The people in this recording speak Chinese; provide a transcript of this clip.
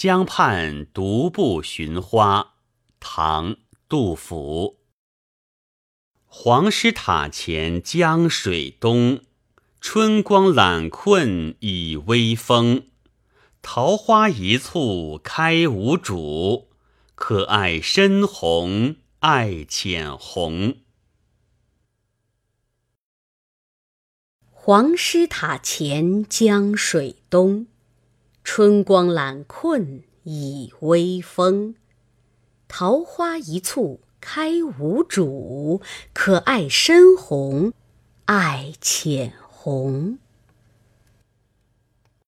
江畔独步寻花，唐·杜甫。黄师塔前江水东，春光懒困倚微风。桃花一簇开无主，可爱深红爱浅红。黄师塔前江水东。春光懒困倚微风，桃花一簇开无主，可爱深红爱浅红。